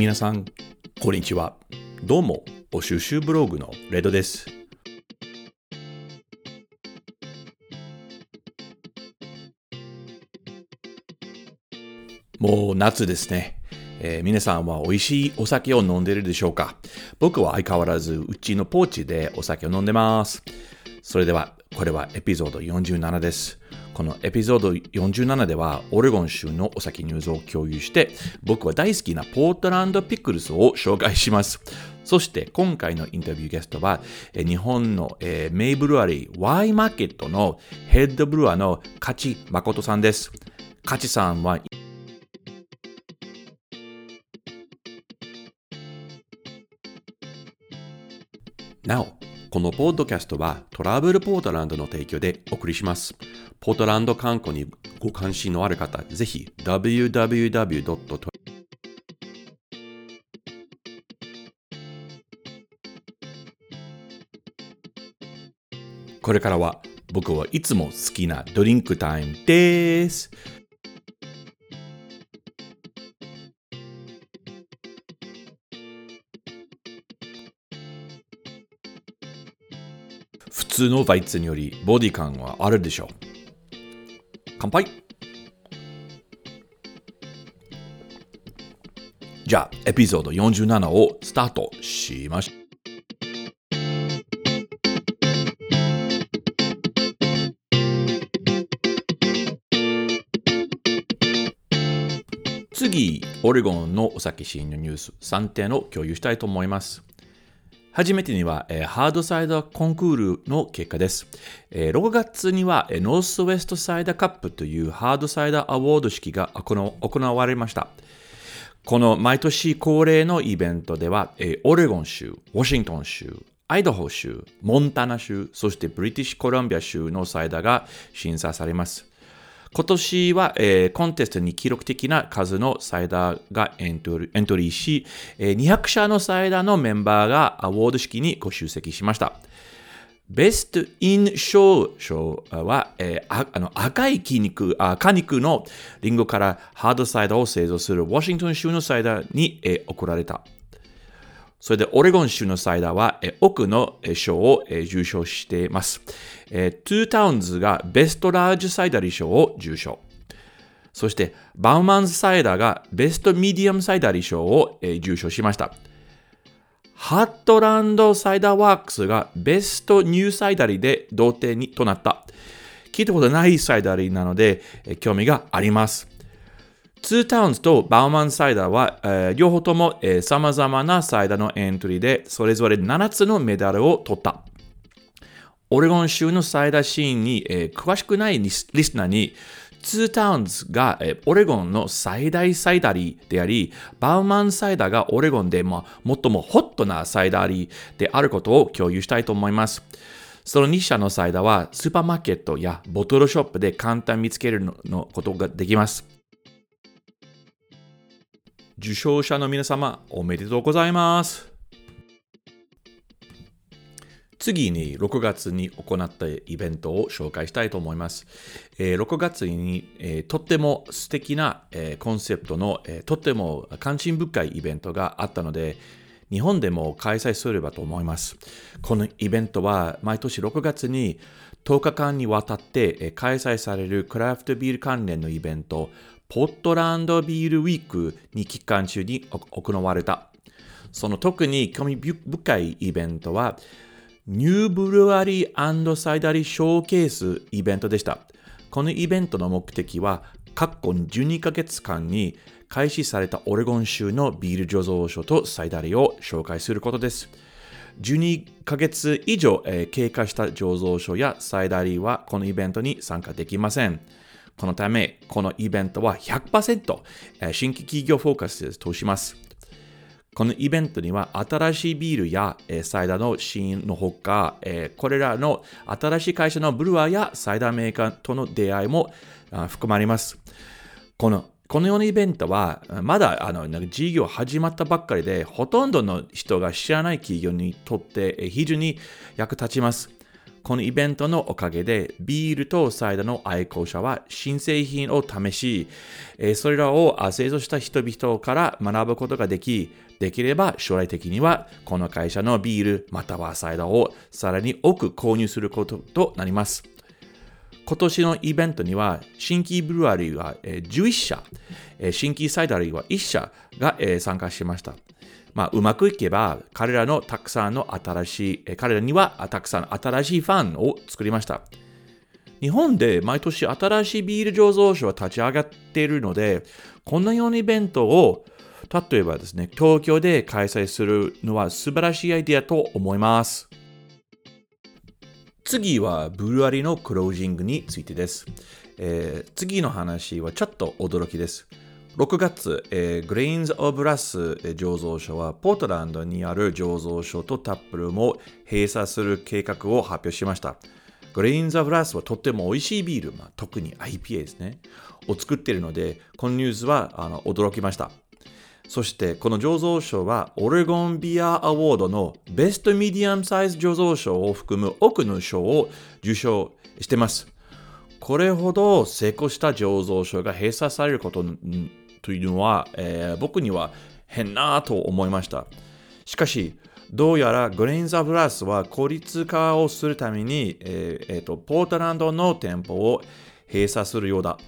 皆さん、こんにちは。どうも、お収集ブログのレドです。もう夏ですね。えー、皆さんは美味しいお酒を飲んでるでしょうか？僕は相変わらずうちのポーチでお酒を飲んでます。それでは、これはエピソード47です。このエピソード47では、オレゴン州のお酒ニュースを共有して、僕は大好きなポートランドピクルスを紹介します。そして今回のインタビューゲストは、日本の、えー、メイブルアリー Y マーケットのヘッドブルワーの勝誠さんです。勝さんはなお、このポッドキャストはトラベルポートランドの提供でお送りします。ポートランド観光にご関心のある方、ぜひ www. これからは僕はいつも好きなドリンクタイムです。通のバイツによりボディ感はあるでしょう。乾杯じゃあ、エピソード47をスタートしましょう。次、オレゴンのお酒シーンのニュース3点を共有したいと思います。はじめてには、えー、ハードサイダーコンクールの結果です。えー、6月には、えー、 Northwest Cider Cup というハードサイダー award 式が行われました。この毎年恒例のイベントでは、えー、オレゴン州、ワシントン州、アイダホ州、モンタナ州、そしてブリティッシュコロンビア州のサイダーが審査されます。今年は、えー、コンテストに記録的な数のサイダーがエントリーし、えー、200社のサイダーのメンバーが award 式にご出席しました。 Best in Show 賞は、えー、あの赤い筋肉あ果肉のリンゴからハードサイダーを製造するワシントン州のサイダーに、えー、贈られた。それで、オレゴン州のサイダーは、え多くの賞を、受賞しています。2 Towns が Best Large Cidery 賞を受賞。そして、 Bauman's Cider が Best Medium Cidery 賞を、受賞しました。 Hatland Ciderworks が Best New Cidery で同点にとなった。聞いたことない cidery なので、興味があります。2 Towns と Bauman Cider は、えー、両方とも、えー、様々なサイダーのエントリーでそれぞれ7つのメダルを取った。オレゴン州のサイダーシーンに、えー、詳しくないリスナーに、ツータウンズが、えー、オレゴンの最大サイダリーであり、バウマンサイダーがオレゴンで、ま、最もホットなサイダリーであることを共有したいと思います。その2社のサイダーはスーパーマーケットやボトルショップで簡単見つけるのことができます。受賞者の皆様、おめでとうございます。次に6月に行ったイベントを紹介したいと思います。え、6月に、とっても素敵な、コンセプトの、とっても関心深いイベントがあったので、日本でも開催すればと思います。このイベントは毎年6月に10日間にわたって開催されるクラフトビール関連のイベント、ポットランドビールウィークに期間中に行われた。その特に興味深いイベントは、ニューブルワリーサイダリーショーケースイベントでした。このイベントの目的は、過去12ヶ月間に開始されたオレゴン州のビール醸造所とサイダリーを紹介することです。12ヶ月以上、経過した醸造所やサイダリーはこのイベントに参加できません。このため、このイベントは100%新規企業フォーカスで通します。このイベントには新しいビールやサイダーのシーンのほか、これらの新しい会社のブルワーやサイダーメーカーとの出会いも含まれます。このこのようなイベントは、まだあの事業始まったばっかりで、ほとんどの人が知らない企業にとって非常に役立ちます。このイベントのおかげで、ビールとサイダーの愛好者は新製品を試し、それらを製造した人々から学ぶことができ、できれば将来的にはこの会社のビールまたはサイダーをさらに多く購入することとなります。今年のイベントには、新規ブルワリーは11社、新規サイダリーは1社が参加しました。まあ、うまくいけば、彼らのたくさんの新しい、彼らにはたくさん新しいファンを作りました。日本で毎年新しいビール醸造所は立ち上がっているので、こんなようなイベントを、例えばですね、東京で開催するのは素晴らしいアイデアと思います。次はブルワリのクロージングについてです。えー、次の話はちょっと驚きです。6月、えー、グレインズ・オブ・ラス醸造所はポートランドにある醸造所とタップルも閉鎖する計画を発表しました。グレインズ・オブ・ラスはとっても美味しいビール、まあ、特に IPA ですね、を作っているので、このニュースはあの驚きました。そしてこの醸造所はオレゴンビアアワードのベストミディアムサイズ醸造所を含む多くの賞を受賞しています。これほど成功した醸造所が閉鎖されることというのは、えー、僕には変なと思いました。しかし、どうやらグレインザブラスは効率化をするために、えーえーと、ポートランドの店舗を閉鎖するようだ。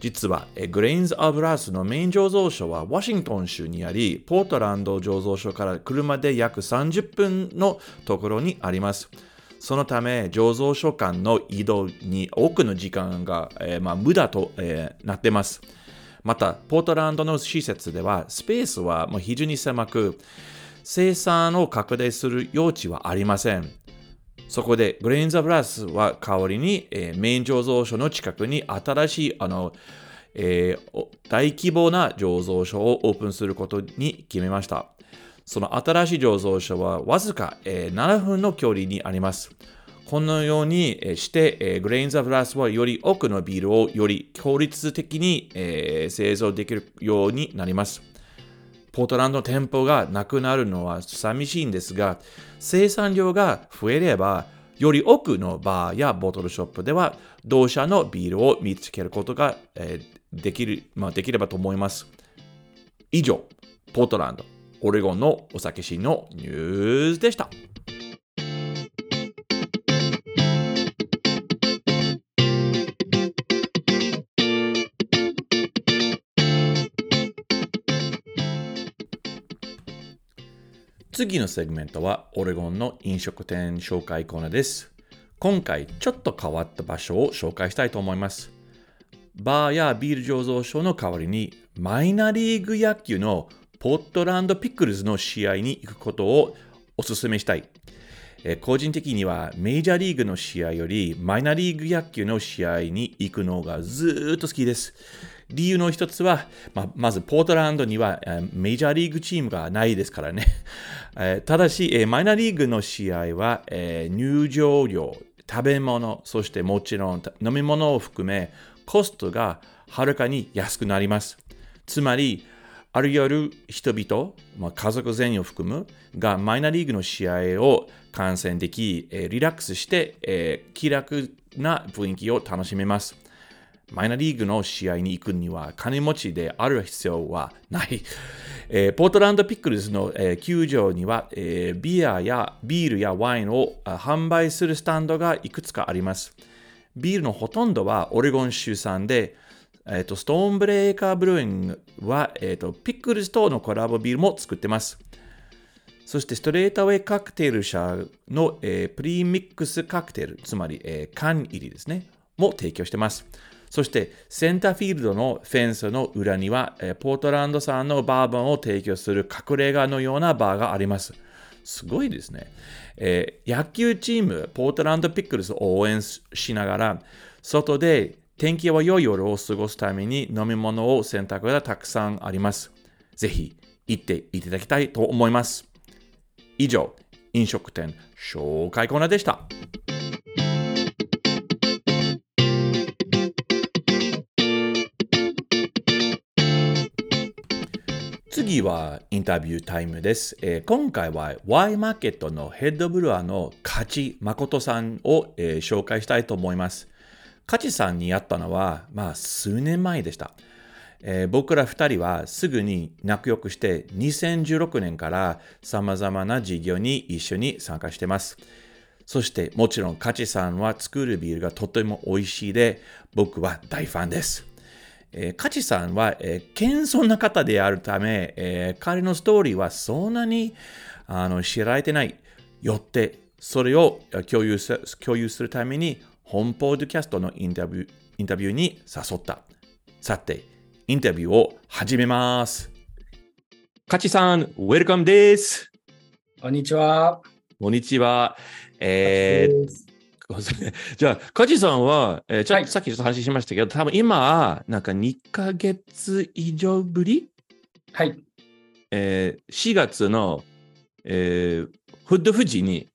実は、グレインズ・アブラスのメイン醸造所はワシントン州にあり、ポートランド醸造所から車で約30分のところにあります。そのため、醸造所間の移動に多くの時間が、えー、まあ、無駄と、えー、なっています。また、ポートランドの施設では、スペースはもう非常に狭く、生産を拡大する余地はありません。そこで、グレインザブラスは代わりに、えー、メイン醸造所の近くに新しい、あの、えー、大規模な醸造所をオープンすることに決めました。その新しい醸造所はわずか、えー、7分の距離にあります。このようにして、え、グレインザブラスはより多くのビールをより効率的に、製造できるようになります。ポートランド店舗がなくなるのは寂しいんですが、生産量が増えれば、より多くのバーやボトルショップでは、同社のビールを見つけることが、できる、まあ、できればと思います。以上、ポートランド、オレゴンのお酒シーンのニュースでした。次のセグメントはオレゴンの飲食店紹介コーナーです。今回ちょっと変わった場所を紹介したいと思います。バーやビール醸造所の代わりにマイナリーグ野球のポートランドピックルズの試合に行くことをお勧めしたい。個人的にはメジャーリーグの試合よりマイナリーグ野球の試合に行くのがずっと好きです。理由の一つは、まあ、まずポートランドにはメジャーリーグチームがないですからね。ただし、マイナーリーグの試合は入場料、食べ物、そしてもちろん飲み物を含めコストがはるかに安くなります。つまり、ある夜人々、まあ、家族全員を含むがマイナーリーグの試合を観戦でき、リラックスして、気楽な雰囲気を楽しめます。マイナリーグの試合に行くには金持ちである必要はない。えー、 Portland Pickles の、えー、球場には、えー、ビアやビールやワインを販売するスタンドがいくつかあります。ビールのほとんどはオレゴン州産で、えーと、 StormBreaker Brewing は、えーと、 Pickles とのコラボビールも作ってます。そして Straightaway カクテル社の、えー、プリミックスカクテル、つまり、えー、缶入りですね、も提供してます。そしてセンターフィールドのフェンスの裏には、ポートランド産のバーボンを提供する隠れ家のようなバーがあります。すごいですね。えー、野球チーム、ポートランドピックルスを応援しながら、外で天気は良い夜を過ごすために飲み物を選択がたくさんあります。ぜひ行っていただきたいと思います。以上、飲食店紹介コーナーでした。次はインタビュータイムです。えー今回は Y マーケットのヘッドブルワーの勝誠さんを、えー紹介したいと思います。勝さんに会ったのは、まあ、数年前でした。えー僕ら2人はすぐに仲良くして2016年から様々な事業に一緒に参加してます。そしてもちろん勝さんは作るビールがとても美味しいで僕は大ファンです。えー、カチさんは、えー謙遜な方であるため、えー彼のストーリーはそんなにあの知られてない。よって、それをえー共有す共有するために、本ポッドキャストのインタビューインタビューに誘った。さて、インタビューを始めます。カチさん、ウェルカムです。こんにちは。こんにちは。えー じゃあ、カジさんは、えーちょっはいとさっきちょっと話しましたけど、多分今、なんか2ヶ月以上ぶり、はい。えー4月の、えーフッド富士に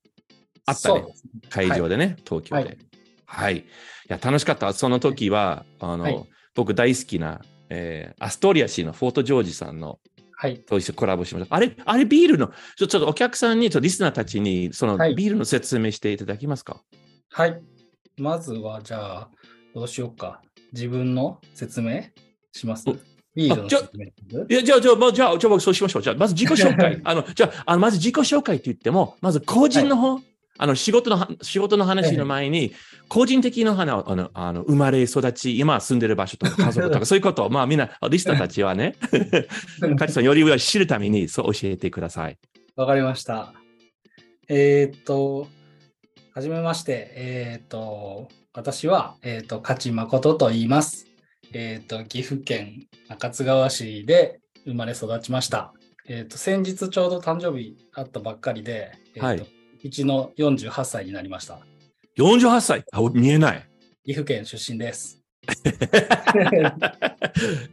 あったね会場でね、東京で。ははいい。い、や、楽しかった。その時は、あの、はい僕大好きな、えーアストリア市のフォートジョージさんのはい。と一緒にコラボしました。あれ、あれビールの、ちょちょっとお客さんに、ちょっとリスナーたちに、そのはいビールの説明していただけますか、はい。まずは、じゃあ、どうしようか。自分の説明します？お。ビールのじゃ説明。いや、じゃあ、じゃあ、まあ、じゃあ、じゃあ、僕そうしましょう。じゃあ、まず自己紹介。あの、じゃあ、あのまず自己紹介って言っても、まず個人の方、あの、仕事のは、仕事の話の前に、個人的な話、あの、あの、生まれ育ち、今住んでる場所とか家族とか、そういうことを、まあ、みんな、リスナーたちはね、カジさんより知るために、そう教えてください。わかりました。えーっと、はじめまして。えーっと、私は、えーっと、勝誠と言います。えーっと、岐阜県中津川市で生まれ育ちました。えーっと、先日ちょうど誕生日あったばっかりで、えとはい、うちの48歳になりました。48歳？あ、見えない。岐阜県出身です。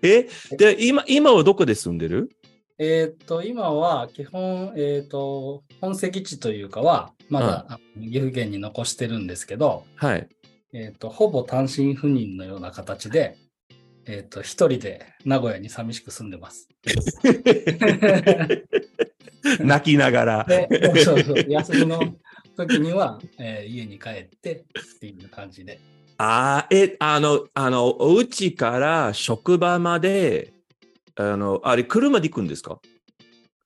え、で、今、今はどこで住んでる？えーっと、今は基本、えーっと、本籍地というかは、まだ、岐阜県に残してるんですけど、はい。えーっと、ほぼ単身赴任のような形で、えーっと、一人で名古屋に寂しく住んでます。泣きながら。で、そうそう、休みの時には、えー家に帰ってっていう感じで。ああ、え、あの、あの、お家から職場まで、あの、あれ、車で行くんですか？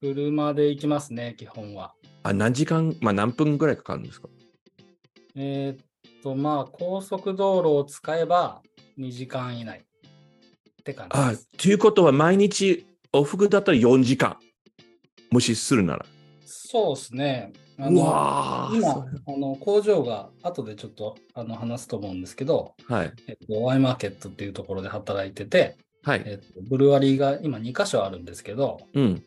車で行きますね、基本は。あ、何時間、まあ何分ぐらいかかるんですか？えーっと、まあ、高速道路を使えば2時間以内って感じあです。ということは毎日往復だったら4時間。もしするなら。そうですね。あうの今あの、工場が後でちょっとあの話すと思うんですけど、はい。えっと、ワイマーケットっていうところで働いてて、はい。えっと、ブルワリーが今2箇所あるんですけど、うん。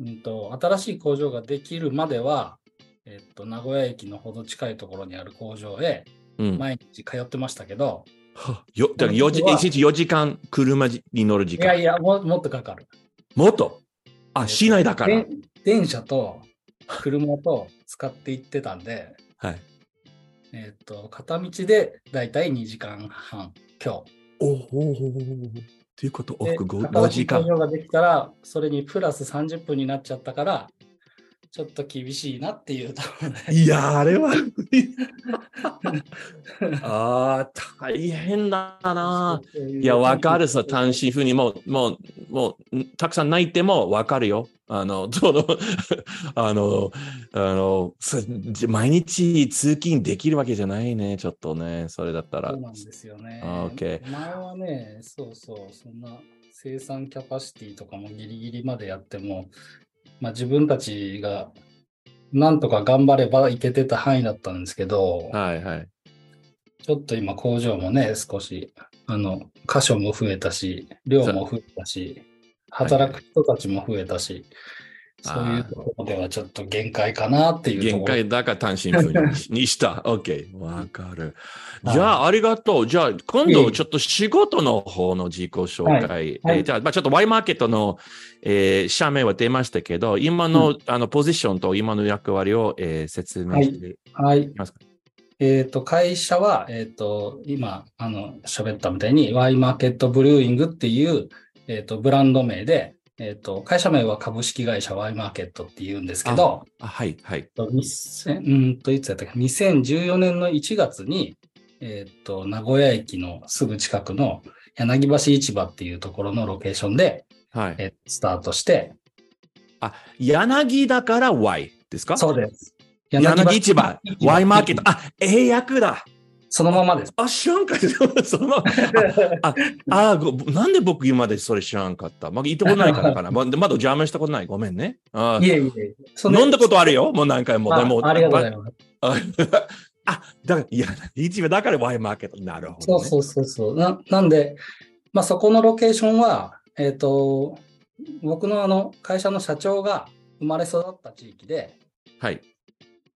うんと、新しい工場ができるまでは、えっと、名古屋駅のほど近いところにある工場へうん。毎日通ってましたけど、はよだから4時、この人は1日4時間車に乗る時間。いやいやも、もっとかかる。もっと？あ、市内だから。で電車と車と使って行ってたんで、はい。えっと、片道でだいたい2時間半、今日。おおということ、往で復 5, 新し時間い工。場ができたら、それにプラス30分になっちゃったから、ちょっと厳しいなっていうところで。いや、あれは。ああ、大変だな。いや、わかるさ、単身赴任もう、もう、もう、んたくさん泣いてもわかるよ。あの、その、あの、あの、毎日通勤できるわけじゃないね、ちょっとね、それだったらそう。なんですよね。あ OK 前はね、そうそう、そんな生産キャパシティとかもギリギリまでやっても、まあ自分たちがなんとか頑張ればいけてた範囲だったんですけど、はいはい。ちょっと今工場もね、少し、あの、箇所も増えたし、量も増えたし、働く人たちも増えたし、そういうところではちょっと限界かなっていう。限界だから単身赴任にした。OK。わかる。はいじゃあ、ありがとう。じゃあ、今度ちょっと仕事の方の自己紹介。はいえーじゃあ、まあ、ちょっと Y マーケットの、えー社名は出ましたけど、今の,、あのポジションと今の役割を、えー説明してはいい。ますか。えっ、と、会社は、えっ、と、今、あの、喋ったみたいに、Y マーケットブルーイングっていう、えっ、と、ブランド名で、えっ、と、会社名は株式会社ワイマーケットって言うんですけど、あ、はい、はい。と2000うんと、いつやったっけ ?2014 年の1月に、えっ、と、名古屋駅のすぐ近くの柳橋市場っていうところのロケーションで、はい。えースタートして、あ、柳だから Y ですか？そうです。柳市場、Y マーケット。あ、英訳だ。そのままです。あ、知らんかった。そのまま。あ、あごなんで僕今までそれ知らんかったまあ、言ったことないからかな。ままだ邪魔したことない。ごめんね。あいえいえ。飲んだことあるよ。もう何回も。あでもありがとうございます。あ あ、だから、いや、市場だから Y マーケット。なるほど、ね。そうそうそうそう。ななんで、まあ、そこのロケーションは、えっ、と、僕のあの会社の社長が生まれ育った地域で、はい。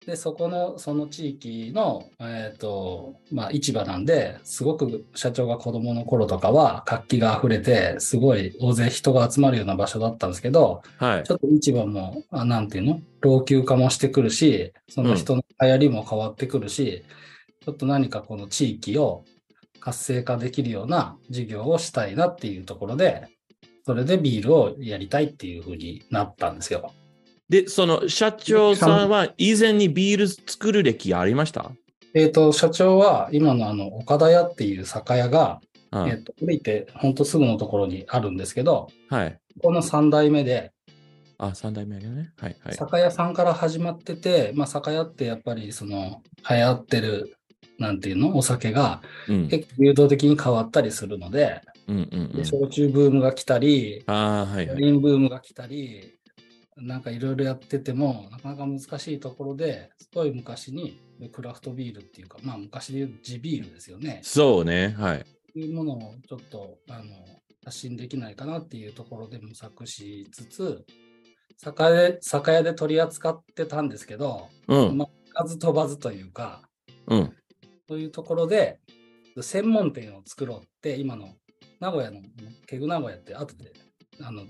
で、そこの、その地域の、えっ、と、まあ、市場なんで、すごく社長が子供の頃とかは活気が溢れて、すごい大勢人が集まるような場所だったんですけど、はいち。ょっと市場も、あなんていうの？老朽化もしてくるし、その人の流行りも変わってくるし、ちょっと何かこの地域を活性化できるような事業をしたいなっていうところで、それでビールをやりたいっていうふうになったんですよ。で、その社長さんは以前にビール作る歴ありました？えっ、と、社長は今のあの岡田屋っていう酒屋が、あえっ、と、降りてほんとすぐのところにあるんですけど、はい。この3代目で、あ、三代目ね。はい。はい。酒屋さんから始まってて、まあ、酒屋ってやっぱりその流行ってる、なんていうの、お酒がうん。結構流動的に変わったりするので、うんうんうんで。焼酎ブームが来たり、ああ、はいはい。ブームが来たり、なんかいろいろやってても、なかなか難しいところで、すごい昔にクラフトビールっていうか、まあ昔で言う地ビールですよね。そうね。はい。いうものをちょっとあの発信できないかなっていうところで模索しつつ、酒屋で酒屋で取り扱ってたんですけど、うん。まあ、数飛ばずというか、うん。そういうところで、専門店を作ろうって、今の名古屋の、ケグ名古屋って後であの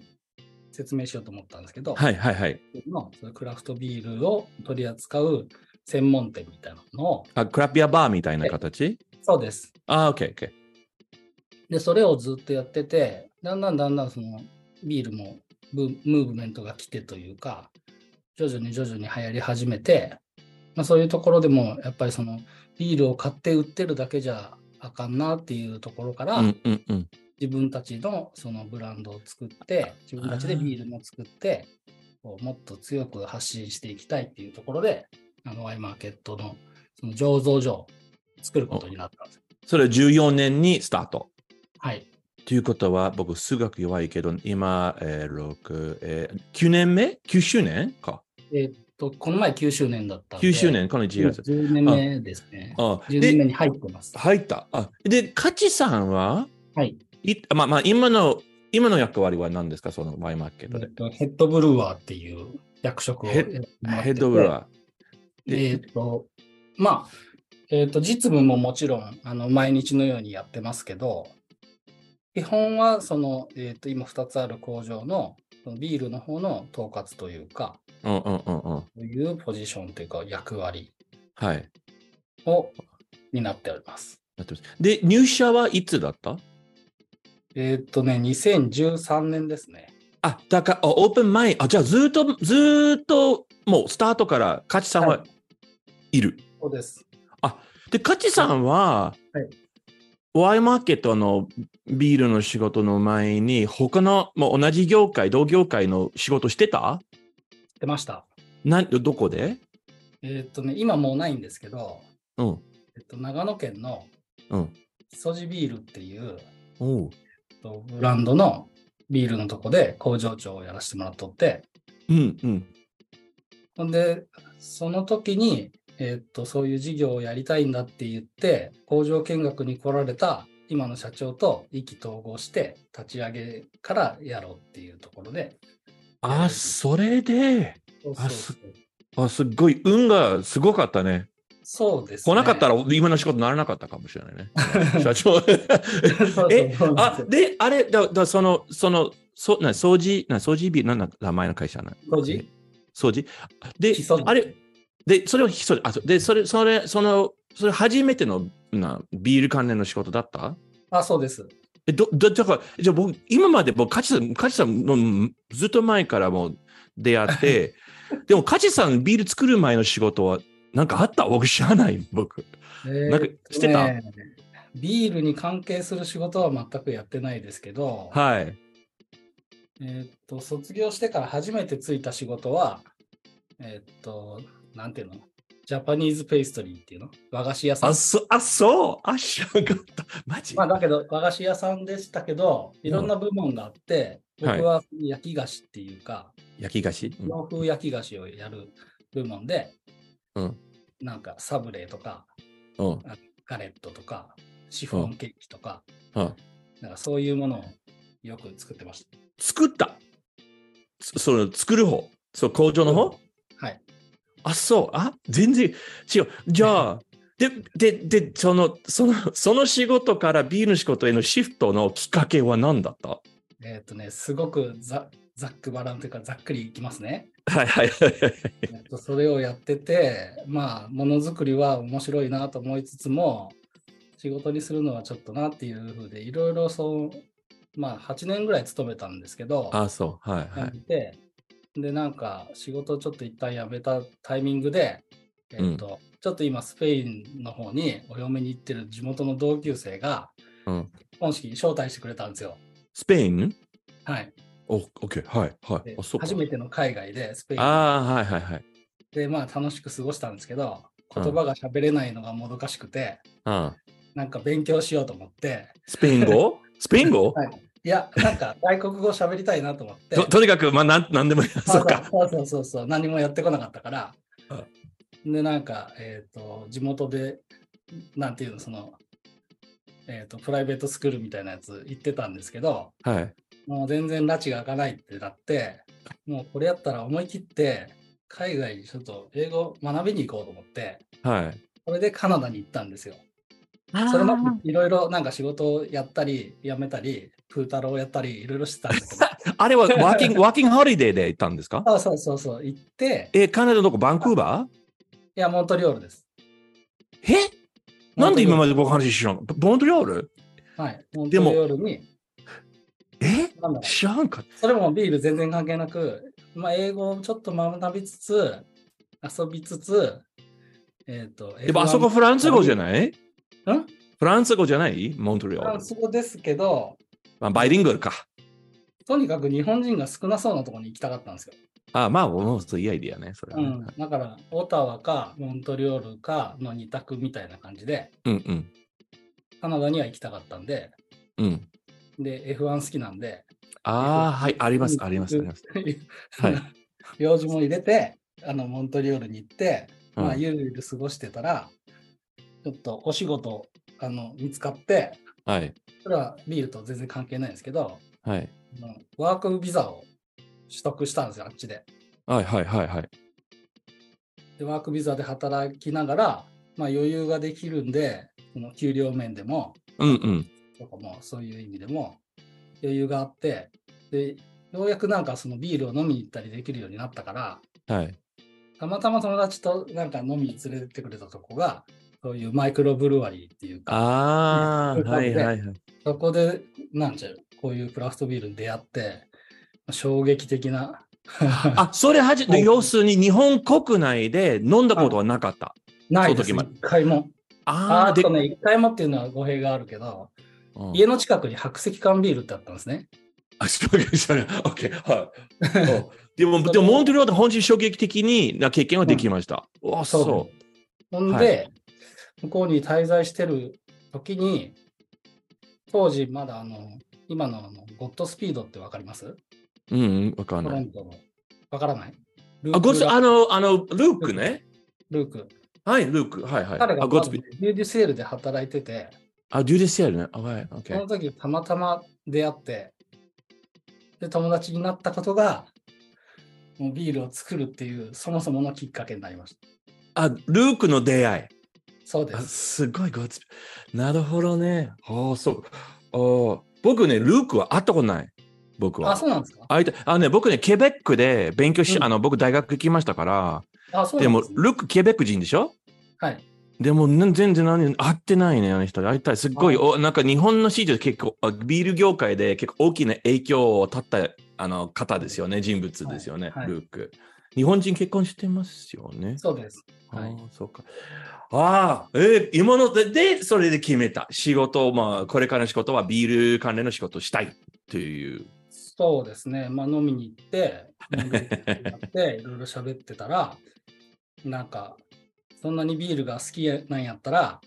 説明しようと思ったんですけど、はいはいはい。のクラフトビールを取り扱う専門店みたいなのを、あ、クラピアバーみたいな形？そうです。あ、オッケーオッケー。で、それをずっとやってて、だんだんだんだんそのビールもブムーブメントが来てというか、徐々に徐々に流行り始めて、まあ、そういうところでもやっぱりそのビールを買って売ってるだけじゃあかんなっていうところから、うんうんうん。自分たちのそのブランドを作って、自分たちでビールも作って、こうもっと強く発信していきたいっていうところで、あのワイマーケットのその醸造所を作ることになったんですよ。それ14年にスタート。はい。ということは、僕、数学弱いけど、今、えー、6、えー、9年目 ?9 周年か。えーっと、この前9周年だったんで。9周年、この1月。10年目ですね。あ10年目で、に入ってます。入った。あで、カチさんは、はい。いまあまあ、今の、今の役割は何ですか？そのワイマーケットでヘッドブルワーっていう役職をヘッドブルワー。でえーっと、まあ、えーっと、実務ももちろん、あの、毎日のようにやってますけど、基本は、その、えーっと、今2つある工場の、ビールの方の統括というか、うんうんうんうん。そういうポジションというか役割はい。を担っておりますで、入社はいつだった？えーっとね、2013年ですね。あ、だから、あオープン前、あ、じゃあずっと、ずーっと、もうスタートから、カチさんははいる。そうです。で、カチさんは、はいワイマーケットのビールの仕事の前に、他の、もう同じ業界、同業界の仕事してた？出ました。などこで？えーっとね、今もうないんですけど、うん。えっと、長野県のうん。木曽路ビールっていうとブランドのビールのとこで工場長をやらせてもらっとって、うんうん。ほんで、その時に、えっと、そういう事業をやりたいんだって言って、工場見学に来られた今の社長と意気投合して立ち上げからやろうっていうところで、あ、それで、あ、すっごい、運がすごかったね。そうです、ね。来なかったら今の仕事にならなかったかもしれないね。社長。えあ、で、あれ、だ、だその、その、そな掃除、な掃除ビル、なんだ、名前の会社な。掃除？掃除？であれ、で、それをひそあ、で、それ、それ、その、それ初めてのなビール関連の仕事だった？あ、そうです。え、ど、ど、だから、じゃあ僕、今まで僕、カチさん、カチさんのずっと前からもう出会って、でもカチさんビール作る前の仕事は、なんかあった？僕知らない、僕。なんかしてた？ねビールに関係する仕事は全くやってないですけど、はい。えーっと、卒業してから初めてついた仕事は、えーっと、なんていうの？ジャパニーズペイストリーっていうの？和菓子屋さん。あ、。そ、あ、そう？あ、知らなかった。マジ、まあだけど和菓子屋さんでしたけど、いろんな部門があって、うん。はい。僕は焼き菓子っていうか、焼き菓子、うん。洋風焼き菓子をやる部門で、うんなんかサブレとか、うん。ガレットとか、シフォンケーキとか、うんなんかそういうものをよく作ってました。作った？そその作る方？そう、工場の方、はい。あ、そう。あ、全然違う。じゃあ、で、で、で、その、その、その仕事からビールの仕事へのシフトのきっかけは何だった？えっ、とね、すごくざざっくばらんというか、ざっくりいきますね。はいはいはいはい。えっとそれをやってて、まあ、ものづくりは面白いなと思いつつも、仕事にするのはちょっとなっていうふうで、いろいろそう、まあ、8年ぐらい勤めたんですけど、あ、そう。はいはい。て、で、なんか、仕事をちょっと一旦辞めたタイミングで、えっ、と、ちょっと今、スペインの方にお嫁に行ってる地元の同級生が、うん本式に招待してくれたんですよ。スペイン？はい。お、オッケー。はい。はい初。めての海外で、スペインああ、はいはいはい。で、まあ、楽しく過ごしたんですけど、言葉が喋れないのがもどかしくて、あなんか勉強しようと思って、スペイン語？スペイン語、はい。いや、なんか外国語喋りたいなと思って、ととにかく、まあ、なんなんでも。そうか。そうそうそうそう、何もやってこなかったから、で、なんか、えっ、と、地元で、なんていうの、その、えっ、と、プライベートスクールみたいなやつ行ってたんですけど、はい。もう全然拉致が開かないってなって、もうこれやったら思い切って、海外にちょっと英語学びに行こうと思って、はい。それでカナダに行ったんですよ。それまでいろいろなんか仕事をやったり、辞めたり、プータローをやったり、いろいろしてたんだけど、あれはワーキング、ワーキングホリデーで行ったんですか？そうそうそうそう、行って、え、カナダのどこバンクーバいや、モントリオールです。ーえ？なんで今まで僕話知らんモントリオール？はい。モントリでもオールに、え？知らんかっそれもビール全然関係なく、まあ、英語をちょっと学びつつ、遊びつつ、えっ、と、た。でもあそこフランス語じゃない？ん？フランス語じゃない？モントリオフランール。ス語ですけど、まあ、バイリンガルか。とにかく日本人が少なそうなところに行きたかったんですよ。あまあ、もういいアイディアね。それうん。だから、オタワかモントリオールかの二択みたいな感じで、うんうん。カナダには行きたかったんで、うん。で、F1 好きなんで、ああ、はい、あります、あります、あります。はい。用事も入れて、あの、モントリオールに行って、まあ、うんゆるゆる過ごしてたら、ちょっとお仕事、あの、見つかって、はい。それはビールと全然関係ないんですけど、はい。ワークビザを取得したんですよ、あっちで。はい、はい、はい、はい。で、ワークビザで働きながら、まあ、余裕ができるんで、その給料面でも、うんうん。とかも、そういう意味でも余裕があって、で、ようやくなんかそのビールを飲みに行ったりできるようになったから、はい。たまたま友達となんか飲みに連れてってくれたとこが、そういうマイクロブルワリーっていうか、あはい、はい、はい。そこで、なんちゃう、こういうクラフトビールに出会って、衝撃的な。あ、それはじ、はい要するに日本国内で飲んだことはなかった？ないです、一回も。ああ、で一回もっていうのは語弊があるけど、うん家の近くに白石缶ビールってあったんですね。あ、そうです、そうです。オッケー、はい。うんでも、でも、モントリオールで本当に衝撃的にな経験はできました。あ、そうそほんで、はい向こうに滞在してる時に、当時まだあの、今のあのゴッドスピードってわかります？う。うんうん、わかんない。わからない？ルあ、ゴス、ラあの、あの、ルークね。ルーク。はい、ルーク。はい、はい。彼があ、ゴッツビビューディセールで働いてて、あ、デューディセールね。あはい。その時たまたま出会って、で、友達になったことが、もうビールを作るっていう、そもそものきっかけになりました。あ、ルークの出会い。あそうです。すごいゴッツビなるほどね。ああ、そう。ああ僕ね、ルークは会ったことない。僕は。あ、そうなんですか？会いたいあね、僕ね、ケベックで勉強し、うんあの、僕大学行きましたから、あ、そうでも、なんです、ね。ルーク、ケベック人でしょ？はい。でもな全然何合ってないね、あの人。会いたい。すっごい、あおなんか日本の市場で結構、あビール業界で結構大きな影響をたったあの方ですよね、人物ですよね、はいはいルーク。日本人結婚してますよね。そうです。はい。そうか。ああ、えー今ので、で、それで決めた。仕事、まあ、これからの仕事はビール関連の仕事をしたいという。そうですね。まあ飲みに行って、飲んでやって、いろいろ喋ってたら、なんか、そんなにビールが好きなんやったら、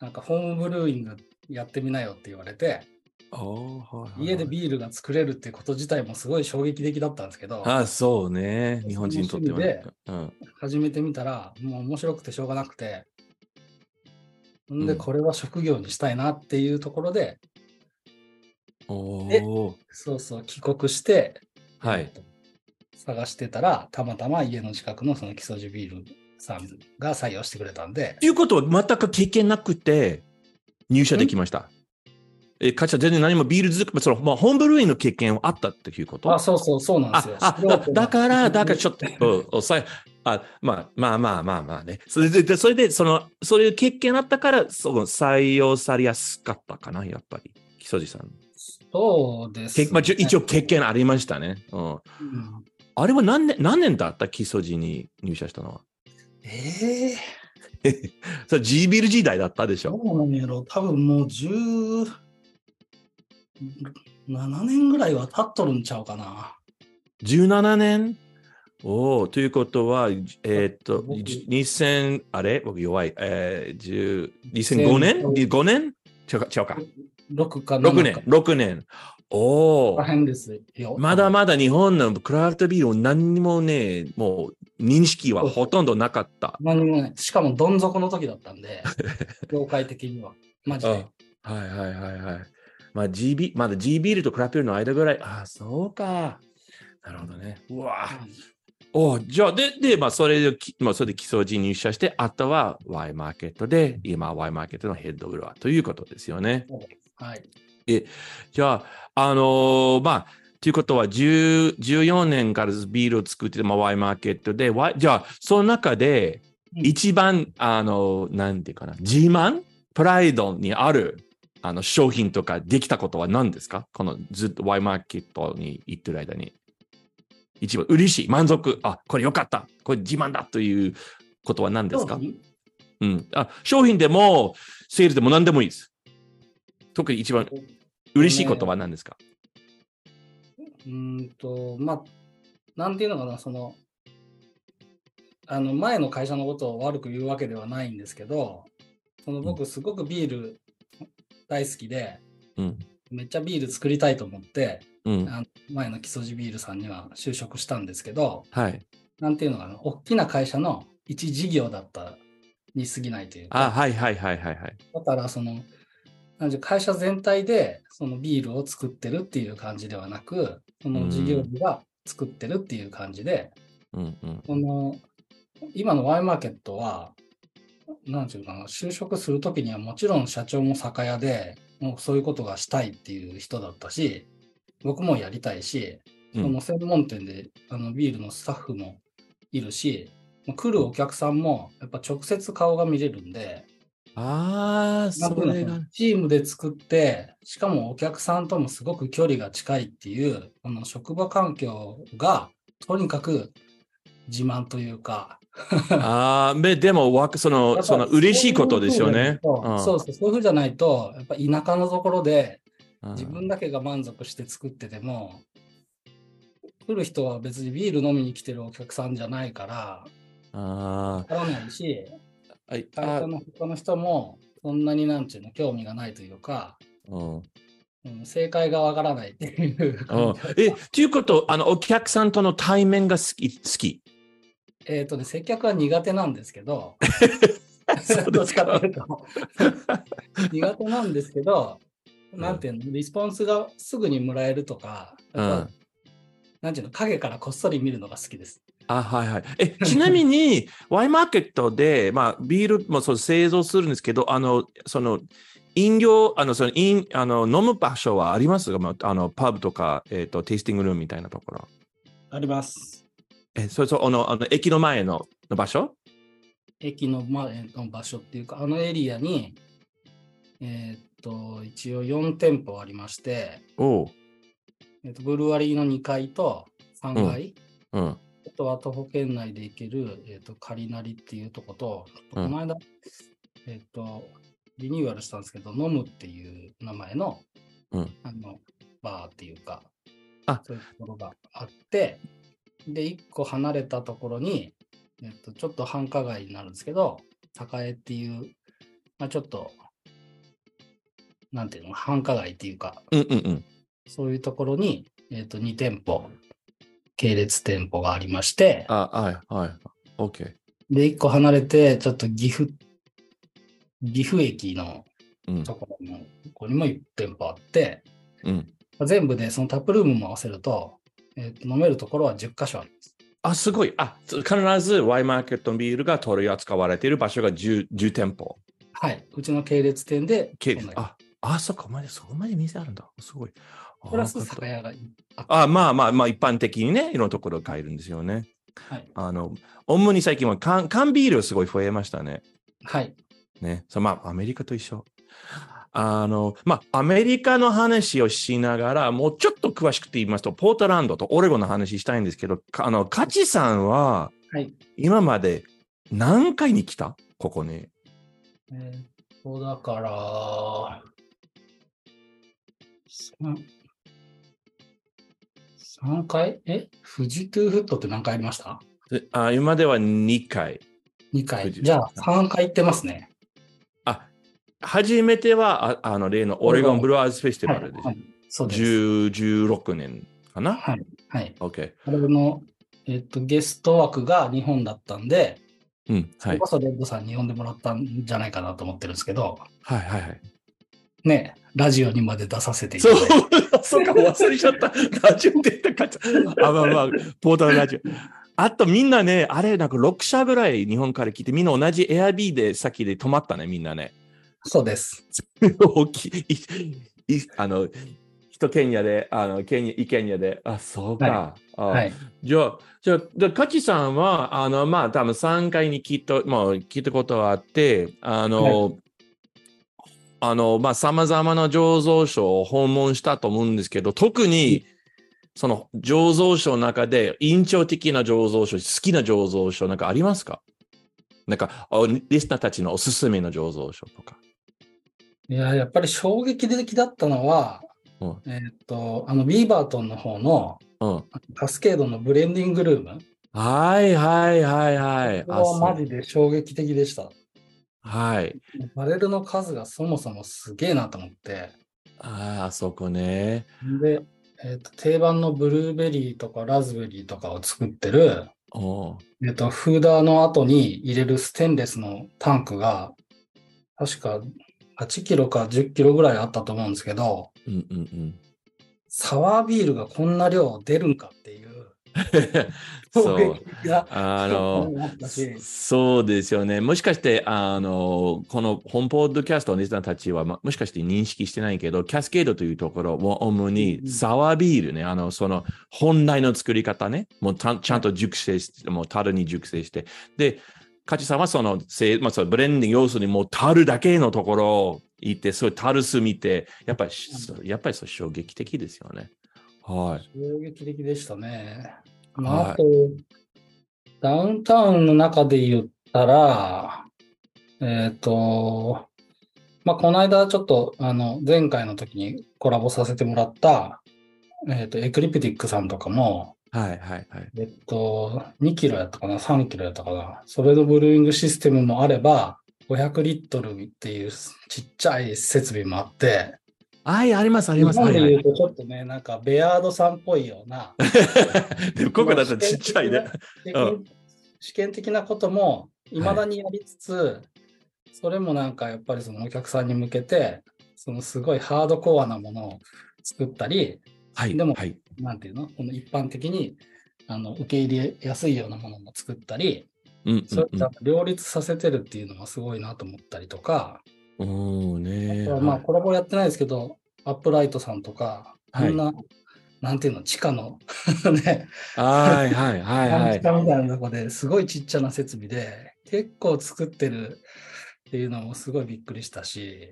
なんかホームブルーイングやってみなよって言われて、ああ、はい家でビールが作れるってこと自体もすごい衝撃的だったんですけど、ああ、そうね。日本人にとってはね。うん、始めてみたら、もう面白くてしょうがなくて、んで、うんこれは職業にしたいなっていうところで、おえお。そうそう、帰国して、はい。えっと探してたら、たまたま家の近くのその木曽路ビールさんが採用してくれたんでと、いうことは全く経験なくて入社できました。え、会社全然何もビール作り、その、まあ、ホームブルーイの経験はあったっていうこと？あ、そうそう、そうなんですよ。あ、あだだから、だからちょっと。と、おさいあまあまあまあまあまあね。それで、でそれで、その、そういう経験あったから、その採用されやすかったかな、やっぱり。木曽路さん。そうです、けまあ、一応経験ありましたね。うん、うんあれは何年、何年だった？木曽路に入社したのは。ええ それ G ビル時代だったでしどょ。うなんやろ？多分もう17年ぐらいは経っとるんちゃうかな。17年？おお、ということは、えーっと、僕2000、あれ？僕弱い。えー、10 2005年 ?5 年？違うか、違うか。6か7 6年か。、6年。おお大、変ですよ。まだまだ日本のクラフトビールを何にもね、もう認識はほとんどなかった。何もない。しかもどん底の時だったんで、業界的には。マジで。あはいはいはいはい。まあ GB、まだ G ビールとクラフトビールの間ぐらい。ああ、そうか。なるほどね。うわうんおじゃあ、で、で、まあ、それで、きまあ、それで基礎人入社して、あとは Y マーケットで、今、Y マーケットのヘッドブルワーということですよね。はい。じゃあ、あのーまあ、ということは、10 14年からビールを作ってて、まあ、Y マーケットで、じゃあ、その中で、うん。一番、あの、なんていうかな、自慢プライドにある、あの、商品とかできたことは何ですか？このずっと Y マーケットに行ってる間に。一番嬉しい、満足、あ、これよかった、これ自慢だということは何ですか？商品？うん。あ、商品でも、セールでも何でもいいです。特に一番嬉しいことは何ですか、うーんと、まあ、なんていうのかな、その、あの、前の会社のことを悪く言うわけではないんですけど、その僕、すごくビール大好きで、うん。めっちゃビール作りたいと思って、うん。あの前の木曽路ビールさんには就職したんですけど、はい。なんていうのかな、大きな会社の一事業だったに過ぎないというか、あ、はいはいはいはいはい。だからその、なんていう会社全体でそのビールを作ってるっていう感じではなく、その事業部が作ってるっていう感じで、うんうん。その今のワイマーケットは、なんていうかな、就職するときにはもちろん社長も酒屋で、もうそういうことがしたいっていう人だったし、僕もやりたいし、うんその専門店であのビールのスタッフもいるし、まあ来るお客さんもやっぱ直接顔が見れるんで、ああ、それが。チームで作って、しかもお客さんともすごく距離が近いっていう、この職場環境がとにかく自慢というか、ああ、ででも、わその、ぱその嬉しいことですよね。そうそうそう、いうふうじゃないと、やっぱ田舎のところでうん自分だけが満足して作ってても、来る人は別にビール飲みに来てるお客さんじゃないから、あわからないし、あ、はい。会社の他の人もそんなになんちゅうの興味がないというか、うん。うん正解がわからないっていううん。感じ。え、ということ、あの、お客さんとの対面が好き、好き？えっとね、接客は苦手なんですけど、どっちか。というと苦手なんですけど、なんていうの、リスポンスがすぐにもらえるとか、うん。なんていうの、影からこっそり見るのが好きです。あ、はいはい。え、ちなみに、ワイマーケットで、まあ、ビールもそう製造するんですけど、あの、その、飲料、あの、その、飲あの飲む場所はありますか、まあ、あの、パブとか、えっ、と、テイスティングルームみたいなところ。あります。え、それそう、あの、あの駅の前のの場所？駅の前の場所っていうか、あのエリアに、えーっと、一応4店舗ありまして、おう。えーっとブルワリーの2階と3階、うん。あとは徒歩圏内で行ける、えーっと、カリナリっていうとこと、この間、えーっと、リニューアルしたんですけど、飲むっていう名前の、うん。あの、バーっていうか、あ。そういうところがあって、で、1個離れたところに、えっと、ちょっと繁華街になるんですけど、栄っていう、まあ、ちょっと、なんていうの、繁華街っていうか、うんうんうん。そういうところに、えっと、2店舗、系列店舗がありまして、あ、はい、はい。OK。で、1個離れて、ちょっと岐阜、岐阜駅のうん。ところの、ここにも1店舗あって、うん。全部でそのタップルームも合わせると、えっと飲めるところは10箇所あります。あ、すごい。あ、必ず Y マーケットのビールが取り扱われている場所が 10, 10店舗。はい。うちの系列店で、系そんなあ、あ、そっか、お前でそこまで店あるんだ。すごい。あプラス酒屋がいああ、まあまあまあ、一般的にね、いろんなところ買えるんですよね。はい。あの、主に最近は缶缶ビールすごい増えましたね。はい。ね。そうまあ、アメリカと一緒。あの、まあ、アメリカの話をしながら、もうちょっと詳しくて言いますと、ポートランドとオレゴンの話したいんですけど、かあの、カチさんは、はい。今まで何回に来た？ここに。えーっと、だから、3、三回？え？富士トゥーフットって何回ありました？であ今までは2回。?2 回。じゃあ3回行ってますね。あ、初めては、ああの、例のオレゴンブルワーズフェスティバルではいはいそうです。10 16年かな、はい。はい。?OK。これの、えっと、ゲスト枠が日本だったんで、うん。はいそれこ。そレッドさんに呼んでもらったんじゃないかなと思ってるんですけど、はいはいはい。ね、ラジオにまで出させていたそだいて。う、そうか、忘れちゃった。ラジオって言ったかあ、まあまあ、ポータルラジオ。あとみんなね、あれ、なんか6社ぐらい日本から来て、みんな同じ Airb で先で泊まったね、みんなね。そうです。大きい、いいあの、一ケニアで、あの、ケニア、イケニアで、あ、そうか。あはい。じゃあ、じゃあ、でカチさんは、あの、まあ、多分3回に聞いた、まあ、聞いたことがあって、あの、あの、まあ、様々な醸造所を訪問したと思うんですけど、特に、その醸造所の中で、印象的な醸造所、好きな醸造所、なんかありますか？なんか、おリスナーたちのおすすめの醸造所とか。いや、やっぱり衝撃的だったのは、うんえーっと、あの、ビーバートンの方のうん。カスケードのブレンディングルーム。はいはいはいはい。これはマジで衝撃的でした。はい。バレルの数がそもそもすげえなと思って。ああ、あそこね。で、えーっと、定番のブルーベリーとかラズベリーとかを作ってる、おうえーっと、フーダーの後に入れるステンレスのタンクが、確か8キロか10キロぐらいあったと思うんですけど、うんうんうん。サワービールがこんな量出るんかっていう、衝そう。あの、そうですよね。もしかして、あの、この本ポッドキャストのリスナーたちは、まもしかして認識してないけど、キャスケードというところも主にんサワービールね、あの、その本来の作り方ね、もうちゃんと熟成して、もう樽に熟成して、で、カチさんはその、まあ、そのブレンディング要素にもう樽だけのところを行って、そういう樽数見て、やっぱり、やっぱりそう衝撃的ですよね。はい。衝撃的でしたね。はいまあ、あと、ダウンタウンの中で言ったら、えっ、と、まあ、この間ちょっと、あの、前回の時にコラボさせてもらった、えっ、と、エクリプティックさんとかも、はいはいはい。えっと、2キロやったかな、3キロやったかな？それのブルーイングシステムもあれば、500リットルっていうちっちゃい設備もあって、はい、ありますあり日ます。で言うとちょっとね、なんかベアードさんっぽいような、でもここだとちっちゃいね。試験的なこともいまだにやりつつ、それもなんかやっぱりそのお客さんに向けて、そのすごいハードコアなものを作ったり、はい。でもはい。なんていうの？この一般的にあの受け入れやすいようなものも作ったり、うんそういった両立させてるっていうのがすごいなと思ったりとか、うんうん。おーねまあコラボやってないですけど、アップライトさんとか、はいこんな、なんていうの、地下の ね、はいはいはいはい。地下みたいなとこですごいちっちゃな設備で、結構作ってるっていうのもすごいびっくりしたし、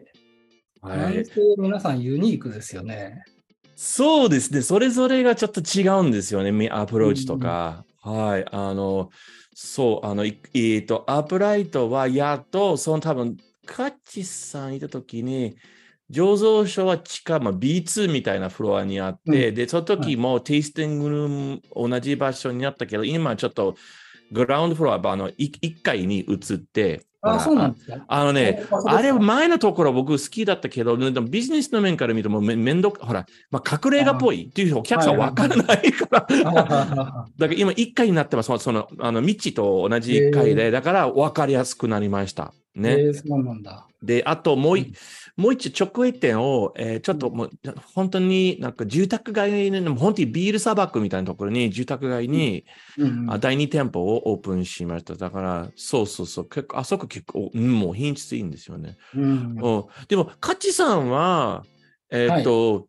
はい、皆さんユニークですよね。そうですね。それぞれがちょっと違うんですよね。アプローチとか。はい。あの、そう、あの、えっ、ー、と、アップライトはやっと、その多分、カッチさんいたときに、醸造所は地下、まあ、B2 みたいなフロアにあって、うん、で、その時もテイスティングルーム同じ場所になったけど、今ちょっとグラウンドフロア、あの 1, 階に移って、あ、そうなんですか？あのね、あれ前のところ僕好きだったけど、でもビジネスの面から見るともうめめんどく、ほら、まあ、隠れ家っぽいっていうお客さんわからないから。だから今1階になってます。その、あの、道と同じ1階で、だから分かりやすくなりました。ね。えー、そうなんだ。で、あともう、うん、もう一直営店を、えー、ちょっともう、本当になんか住宅街に、本当にビール砂漠みたいなところに、住宅街に、うん。うん、第2店舗をオープンしました。だから、そうそうそう、結構、あそこ結構、うん、もう品質いいんですよね。うん、でも、カチさんは、えっ、ー、と、はい。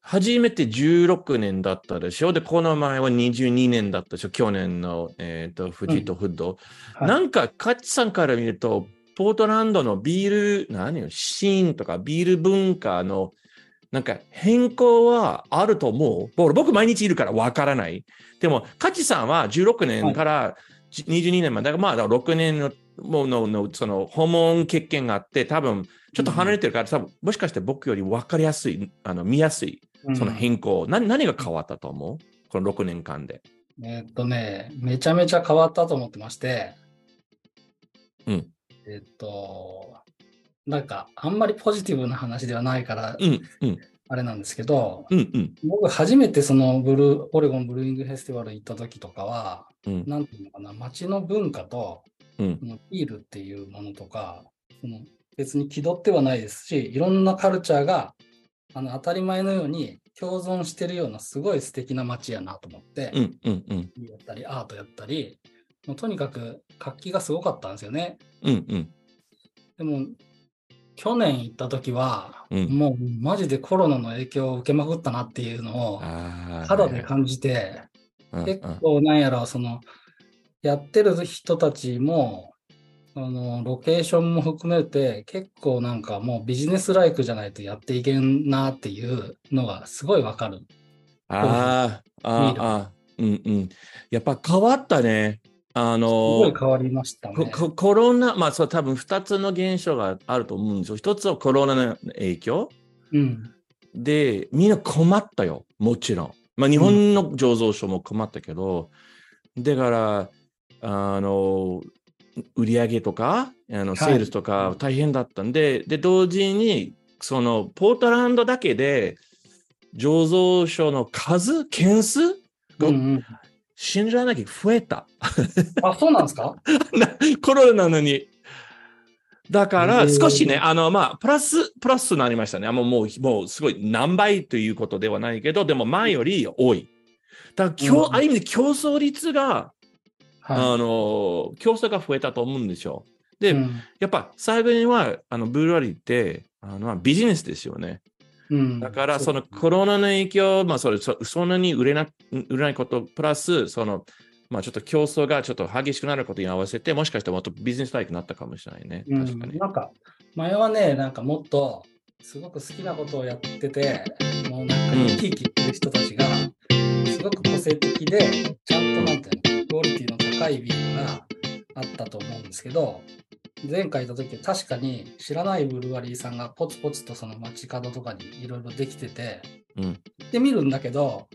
初めて16年だったでしょ？で、この前は22年だったでしょ？去年の、えっ、ー、と、富士とフッド。うんはい、なんか、カチさんから見ると、ポートランドのビール、何よ、シーンとかビール文化の、なんか変更はあると思う。僕、毎日いるからわからない。でも、カチさんは16年から22年まで、はい、まあ、6年の、ものの、その、訪問経験があって、多分、ちょっと離れてるから、多分、もしかして僕より分かりやすい、あの、見やすい、その変更。うん、何が変わったと思う？この6年間で。えー、っとね、めちゃめちゃ変わったと思ってまして、うん。えっと、なんか、あんまりポジティブな話ではないから、うん、うん。あれなんですけど、うん、うん。僕、初めてそのブルー、オレゴンブルーイングフェスティバル行った時とかは、うん、なんていうのかな、街の文化と、うん、ビールっていうものとか、その別に気取ってはないですし、いろんなカルチャーがあの当たり前のように共存してるようなすごい素敵な街やなと思って、うん、うん、うん。やったり、アートやったり、もうとにかく活気がすごかったんですよね。うん、うん。でも、去年行った時は、うんもうマジでコロナの影響を受けまくったなっていうのを。肌で感じて、うん結構なんやろ、その、やってる人たちも、あの、ロケーションも含めて、結構なんかもうビジネスライクじゃないとやっていけんなっていうのがすごいわかる。ああ、ああ、うんうん。やっぱ変わったね。あすのごい変わりましたね。コロナ、まあそう多分2つの現象があると思うんですよ。一つはコロナの影響うん。で、みんな困ったよ。もちろん。まあ日本の醸造所も困ったけど、だから、あの、売り上げとか、あの、いセールスとか大変だったんで、で、同時に、その、ポートランドだけで、醸造所の数、件数うんうん、信じられないけど増えた。あ、そうなんですか？なコロナなのに。だから、少しね、あの、まあ、プラス、プラスになりましたね。あもう、もう、もうすごい何倍ということではないけど、でも前より多い。だから、今日、うんある意味で競争率が、はあの、競争が増えたと思うんですよ。で、い。うんやっぱ最後には、あの、ブルワリーって、あの、まあビジネスですよね。うんだから、そのコロナの影響、まあ、それ、そそんなに売れな、売れないこと、プラス、その、まあ、ちょっと競争がちょっと激しくなることに合わせて、もしかしたらもっとビジネスライクになったかもしれないね。うん確かに。なんか、前はね、なんかもっと、すごく好きなことをやってて、もうなんかうん生き生きしてる人たちが、すごく個性的で、ちゃんとなんていうの、クオリティの高いビールがあったと思うんですけど、前回行った時確かに知らないブルワリーさんがポツポツとその街角とかにいろいろできてて、うん行ってみるんだけど、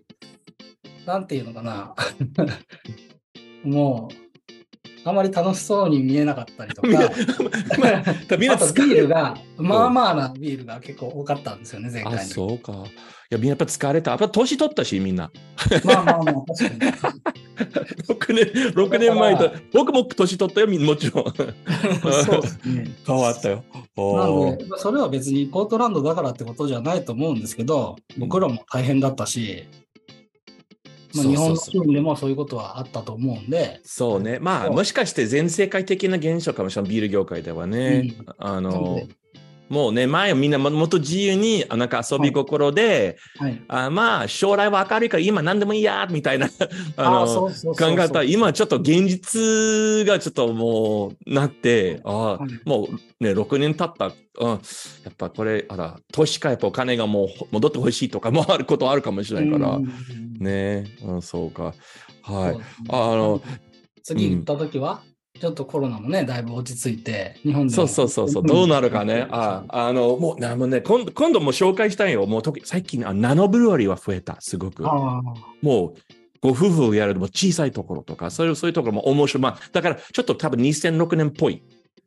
なんていうのかな、もう、あまり楽しそうに見えなかったりとか、あとビールが、まあまあなビールが結構多かったんですよね、前あ、回に。そうか。いや、みんなやっぱ疲れた。やっぱ年取ったし、みんな。まあまあまあ、確かに。6年、六年前と、僕も年取ったよ、もちろん。そうですね。変わったよ。なので、それは別にポートランドだからってことじゃないと思うんですけど、僕らも大変だったし、まあ、日本のチームでもそういうことはあったと思うんで、そうね。まあ、もしかして全世界的な現象かもしれない、ビール業界ではね。あなんので、もうね、前はみんなももっと自由に、あなんか遊び心で、はい。あまあ、将来は明るいから今何でもいいや、みたいな、あの、考えたら、今ちょっと現実がちょっともうなって、ああ、はい。もうね、6年経った、うん、やっぱこれ、あら、投資家やっぱお金がもうほ戻ってほしいとかもあることあるかもしれないから、うんね、うん、そうか。はい。ああの、次行った時は、ちょっとコロナもね、だいぶ落ち着いて、日本でもそうそうそうそう、どうなるかね。ああの、もう、なもうね、今度、今度も紹介したいよ。もう最近、あナノブルワリーは増えた、すごく。あもう、ご夫婦やるのも小さいところとか、そういうそういうところも面白い。まあ、だから、ちょっと多分2006年っぽい。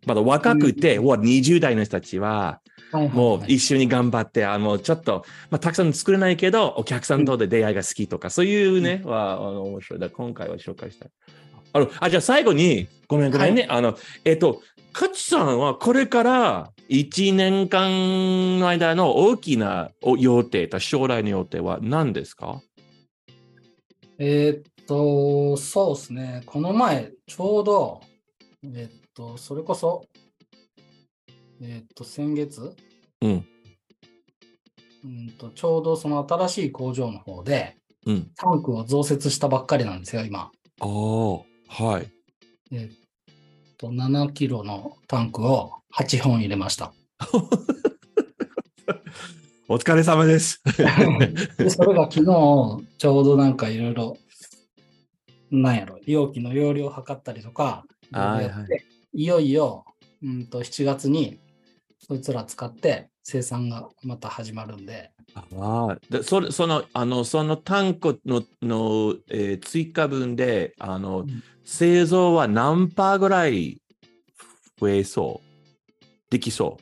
まだ若くて、うわ20代の人たちは、もう一緒に頑張って、あもうちょっと、まあ、たくさん作れないけど、お客さんとで出会いが好きとか、そういうね、は、あの、面白い。だ今回は紹介したい。あの、あ、じゃあ最後に、ごめんごめんね。あの、えっ、と、カチさんはこれから1年間の間の大きなお予定と将来の予定は何ですか？えーっと、そうですね。この前、ちょうど、えーっと、それこそ、えーっと、先月、うん。うんと、ちょうどその新しい工場の方で、うん。タンクを増設したばっかりなんですよ、今。ああ、はい。えーっと、7キロのタンクを8本入れました。お疲れ様です。でそれが昨日、ちょうどなんかいろいろ、なんやろ、容器の容量を測ったりとか、はいろいいよいよ、うんと7月に、そいつら使って生産がまた始まるんで、ああ、でそれその、あの、そのタンクの、の、えー追加分で、あの、うん製造は何パーぐらい増えそう？できそ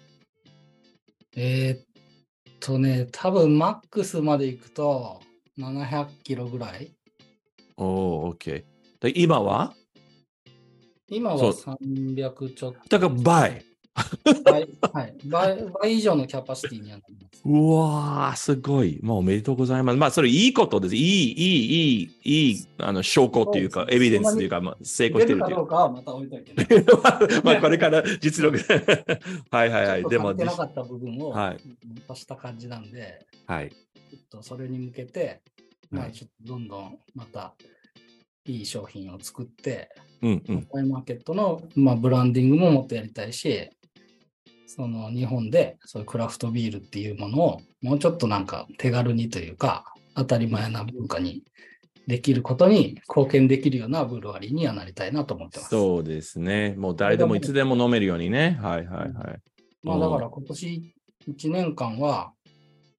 えーっとね、多分マックスまで行くと700キロぐらい。うおお、OK。で今は？今はそう300ちょっだから倍。と倍、はい倍。倍以上のキャパシティにはなります。うわー、すごい。もうおめでとうございます。まあ、それいいことです。いい、いい、いい、いい、あの、証拠っていうか、エビデンスというか、まあ、成功してるっていう。かまた置いといてね。まあ、これから 実力。はいはいはい。でもなかった部分をはい足した感じなんで、はい。ちょっとそれに向けて、まはいあちょっとどんどんまたいい商品を作って、うんうん。マーケットの、まあ、ブランディングももっとやりたいし、その日本でそういうクラフトビールっていうものをもうちょっとなんか手軽にというか当たり前な文化にできることに貢献できるようなブルワリーにはなりたいなと思ってます。そうですね。もう誰でもいつでも飲めるようにね。はいはいはい。まあだから今年1年間は、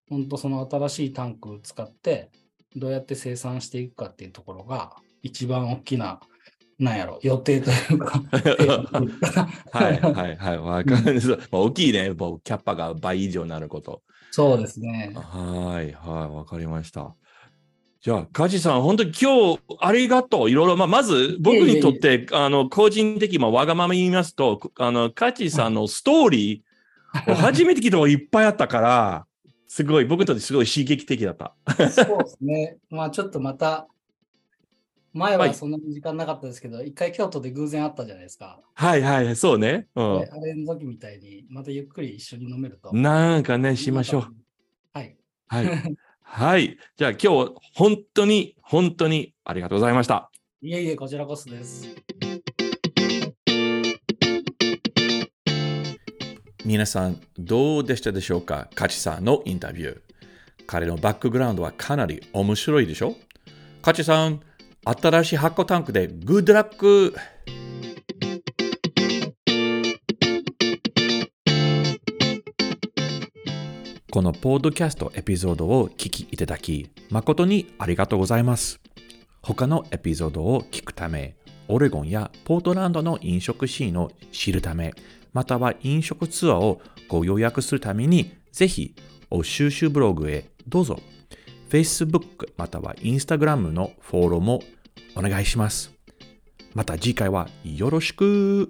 本当その新しいタンクを使って、どうやって生産していくかっていうところが、一番大きな、なんやろ、予定というか、はいはいはい。わかる。そうまあ大きいね。もうキャッパが倍以上になること。そうですね。はいはい。わかりました。じゃあ、カジさん、本当に今日ありがとう。いろいろ、まあ、まず僕にとって、あの、個人的、まあ、わがまま言いますと、あの、カジさんのストーリーを初めて聞いたのがいっぱいあったから、すごい、僕にとってすごい刺激的だった。そうですね。まあちょっとまた、前ははいそんなに時間なかったですけど、一回京都で偶然会ったじゃないですか。はいはい、そうね。うであれの時みたいに、またゆっくり一緒に飲めると。ん。なんかね、しましょう。はい。はい。はい。じゃあ今日、本当に、本当にありがとうございました。いえいえ、こちらこそです。皆さん、どうでしたでしょうか？カチさんのインタビュー。彼のバックグラウンドはかなり面白いでしょ？カチさん、新しい発酵タンクでグッドラックこのポッドキャストエピソードを聞きいただき、誠にありがとうございます。他のエピソードを聞くため、オレゴンやポートランドの飲食シーンを知るため、または飲食ツアーをご予約するために、ぜひ、お収集ブログへどうぞ。Facebook または Instagram のフォローもお願いします。また次回はよろしく。